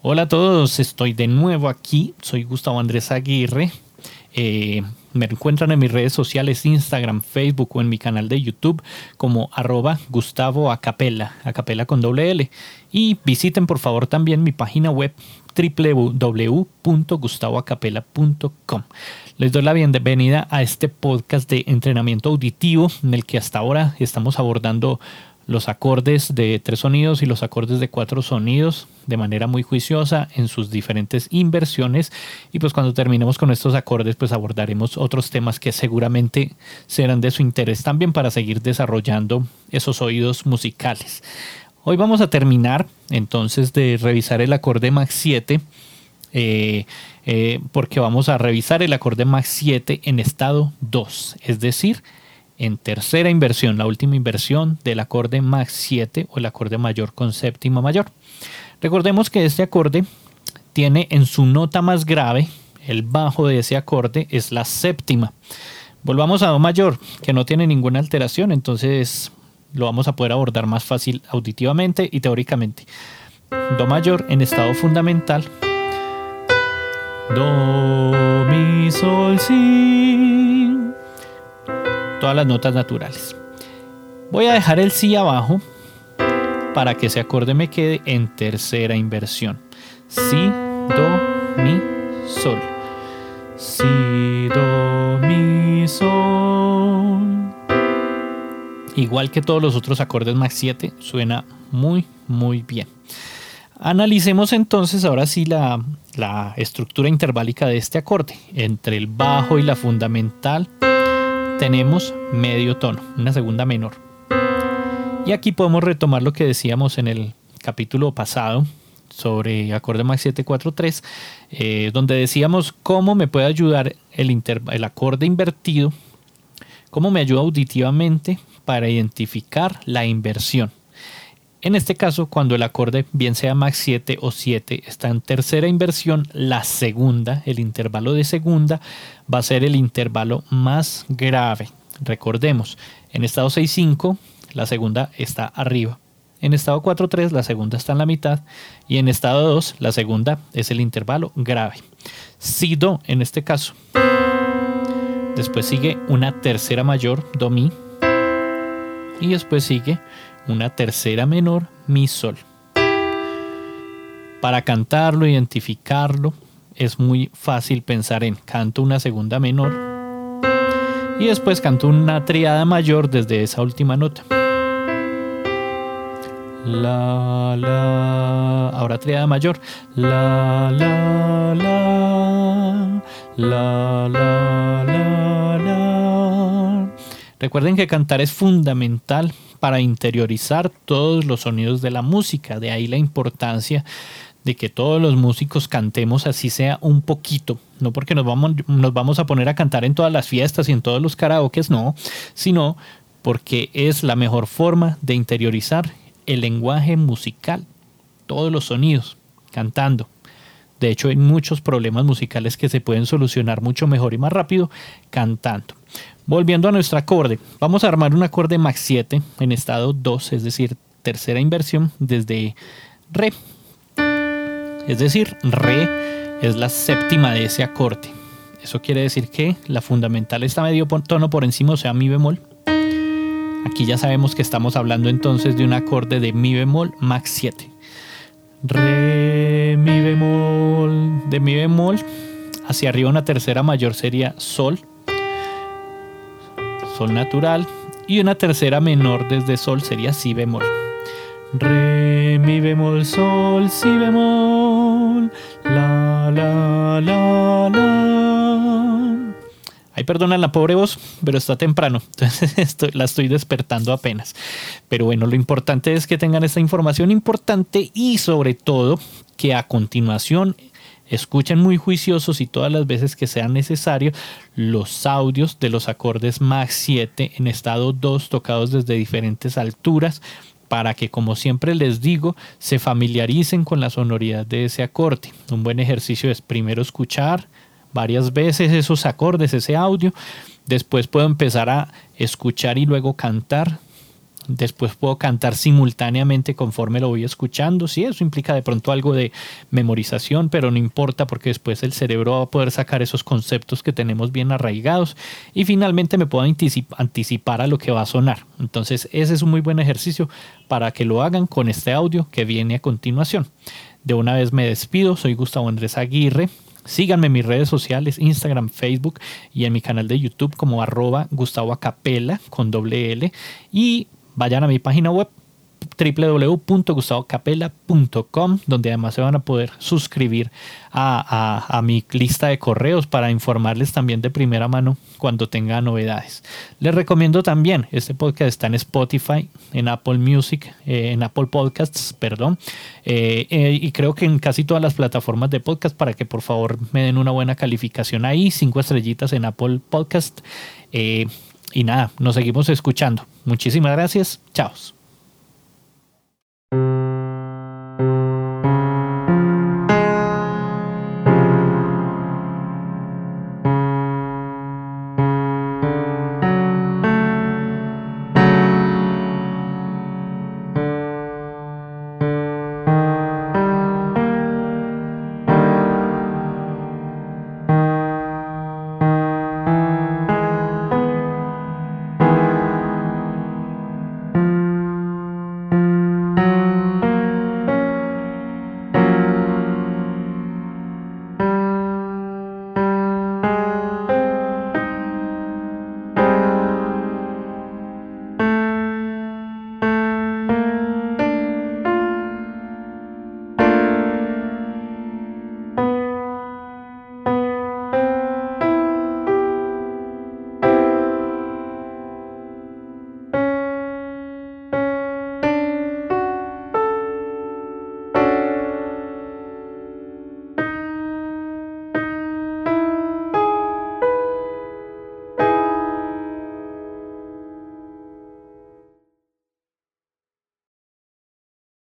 Hola a todos, estoy de nuevo aquí, soy Gustavo Andrés Aguirre. Eh, me encuentran en mis redes sociales, Instagram, Facebook o en mi canal de YouTube como arroba Gustavo Acapela, Acapela con doble L. Y visiten por favor también mi página web www.gustavoacapela.com. Les doy la bienvenida a este podcast de entrenamiento auditivo en el que hasta ahora estamos abordando los acordes de tres sonidos y los acordes de cuatro sonidos de manera muy juiciosa en sus diferentes inversiones y pues cuando terminemos con estos acordes pues abordaremos otros temas que seguramente serán de su interés también para seguir desarrollando esos oídos musicales. Hoy vamos a terminar entonces de revisar el acorde Max 7 eh, eh, porque vamos a revisar el acorde Max 7 en estado 2, es decir, en tercera inversión, la última inversión del acorde Max 7 o el acorde mayor con séptima mayor. Recordemos que este acorde tiene en su nota más grave, el bajo de ese acorde es la séptima. Volvamos a Do mayor, que no tiene ninguna alteración, entonces lo vamos a poder abordar más fácil auditivamente y teóricamente. Do mayor en estado fundamental. Do, mi, sol, si todas las notas naturales. Voy a dejar el si abajo para que ese acorde me quede en tercera inversión. Si, do, mi, sol. Si, do, mi, sol. Igual que todos los otros acordes Max 7, suena muy, muy bien. Analicemos entonces ahora sí la, la estructura interválica de este acorde entre el bajo y la fundamental tenemos medio tono, una segunda menor. Y aquí podemos retomar lo que decíamos en el capítulo pasado sobre acorde max 743, eh, donde decíamos cómo me puede ayudar el, el acorde invertido, cómo me ayuda auditivamente para identificar la inversión. En este caso, cuando el acorde, bien sea max 7 o 7, está en tercera inversión, la segunda, el intervalo de segunda, va a ser el intervalo más grave. Recordemos, en estado 6-5, la segunda está arriba. En estado 4-3, la segunda está en la mitad. Y en estado 2, la segunda es el intervalo grave. Si do, en este caso. Después sigue una tercera mayor, do mi. Y después sigue una tercera menor, mi sol. Para cantarlo, identificarlo, es muy fácil pensar en canto una segunda menor y después canto una triada mayor desde esa última nota. La, la, ahora triada mayor. La, la, la, la, la, la, la. Recuerden que cantar es fundamental para interiorizar todos los sonidos de la música. De ahí la importancia de que todos los músicos cantemos así sea un poquito, no porque nos vamos, a poner a cantar en todas las fiestas y en todos los karaokes, no, sino porque es la mejor forma de interiorizar el lenguaje musical, todos los sonidos, cantando. De hecho, hay muchos problemas musicales que se pueden solucionar mucho mejor y más rápido cantando. Volviendo a nuestro acorde, vamos a armar un acorde max 7 en estado 2, es decir, tercera inversión desde re. Es decir, re es la séptima de ese acorde. Eso quiere decir que la fundamental está medio tono por encima, o sea, mi bemol. Aquí ya sabemos que estamos hablando entonces de un acorde de mi bemol max 7. Re, mi bemol, de mi bemol hacia arriba una tercera mayor sería sol sol natural y una tercera menor desde sol sería si bemol. Re, mi bemol, sol, si bemol, la, la, la, la. Ay, perdona la pobre voz, pero está temprano, entonces la estoy despertando apenas. Pero bueno, lo importante es que tengan esta información importante y sobre todo que a continuación Escuchen muy juiciosos y todas las veces que sea necesario los audios de los acordes Max 7 en estado 2 tocados desde diferentes alturas para que, como siempre les digo, se familiaricen con la sonoridad de ese acorde. Un buen ejercicio es primero escuchar varias veces esos acordes, ese audio. Después puedo empezar a escuchar y luego cantar después puedo cantar simultáneamente conforme lo voy escuchando. Sí, eso implica de pronto algo de memorización, pero no importa porque después el cerebro va a poder sacar esos conceptos que tenemos bien arraigados y finalmente me puedo anticipar a lo que va a sonar. Entonces ese es un muy buen ejercicio para que lo hagan con este audio que viene a continuación. De una vez me despido, soy Gustavo Andrés Aguirre. Síganme en mis redes sociales, Instagram, Facebook y en mi canal de YouTube como arroba Gustavo Acapela con doble L. Y vayan a mi página web www.gustavocapela.com, donde además se van a poder suscribir a, mi lista de correos para informarles también de primera mano cuando tenga novedades. Les recomiendo también, este podcast está en Spotify, en Apple Music, eh, en Apple Podcasts, perdón, eh, eh, y creo que en casi todas las plataformas de podcast para que por favor me den una buena calificación ahí, cinco estrellitas en Apple Podcast. Y nada, nos seguimos escuchando. Muchísimas gracias. Chao.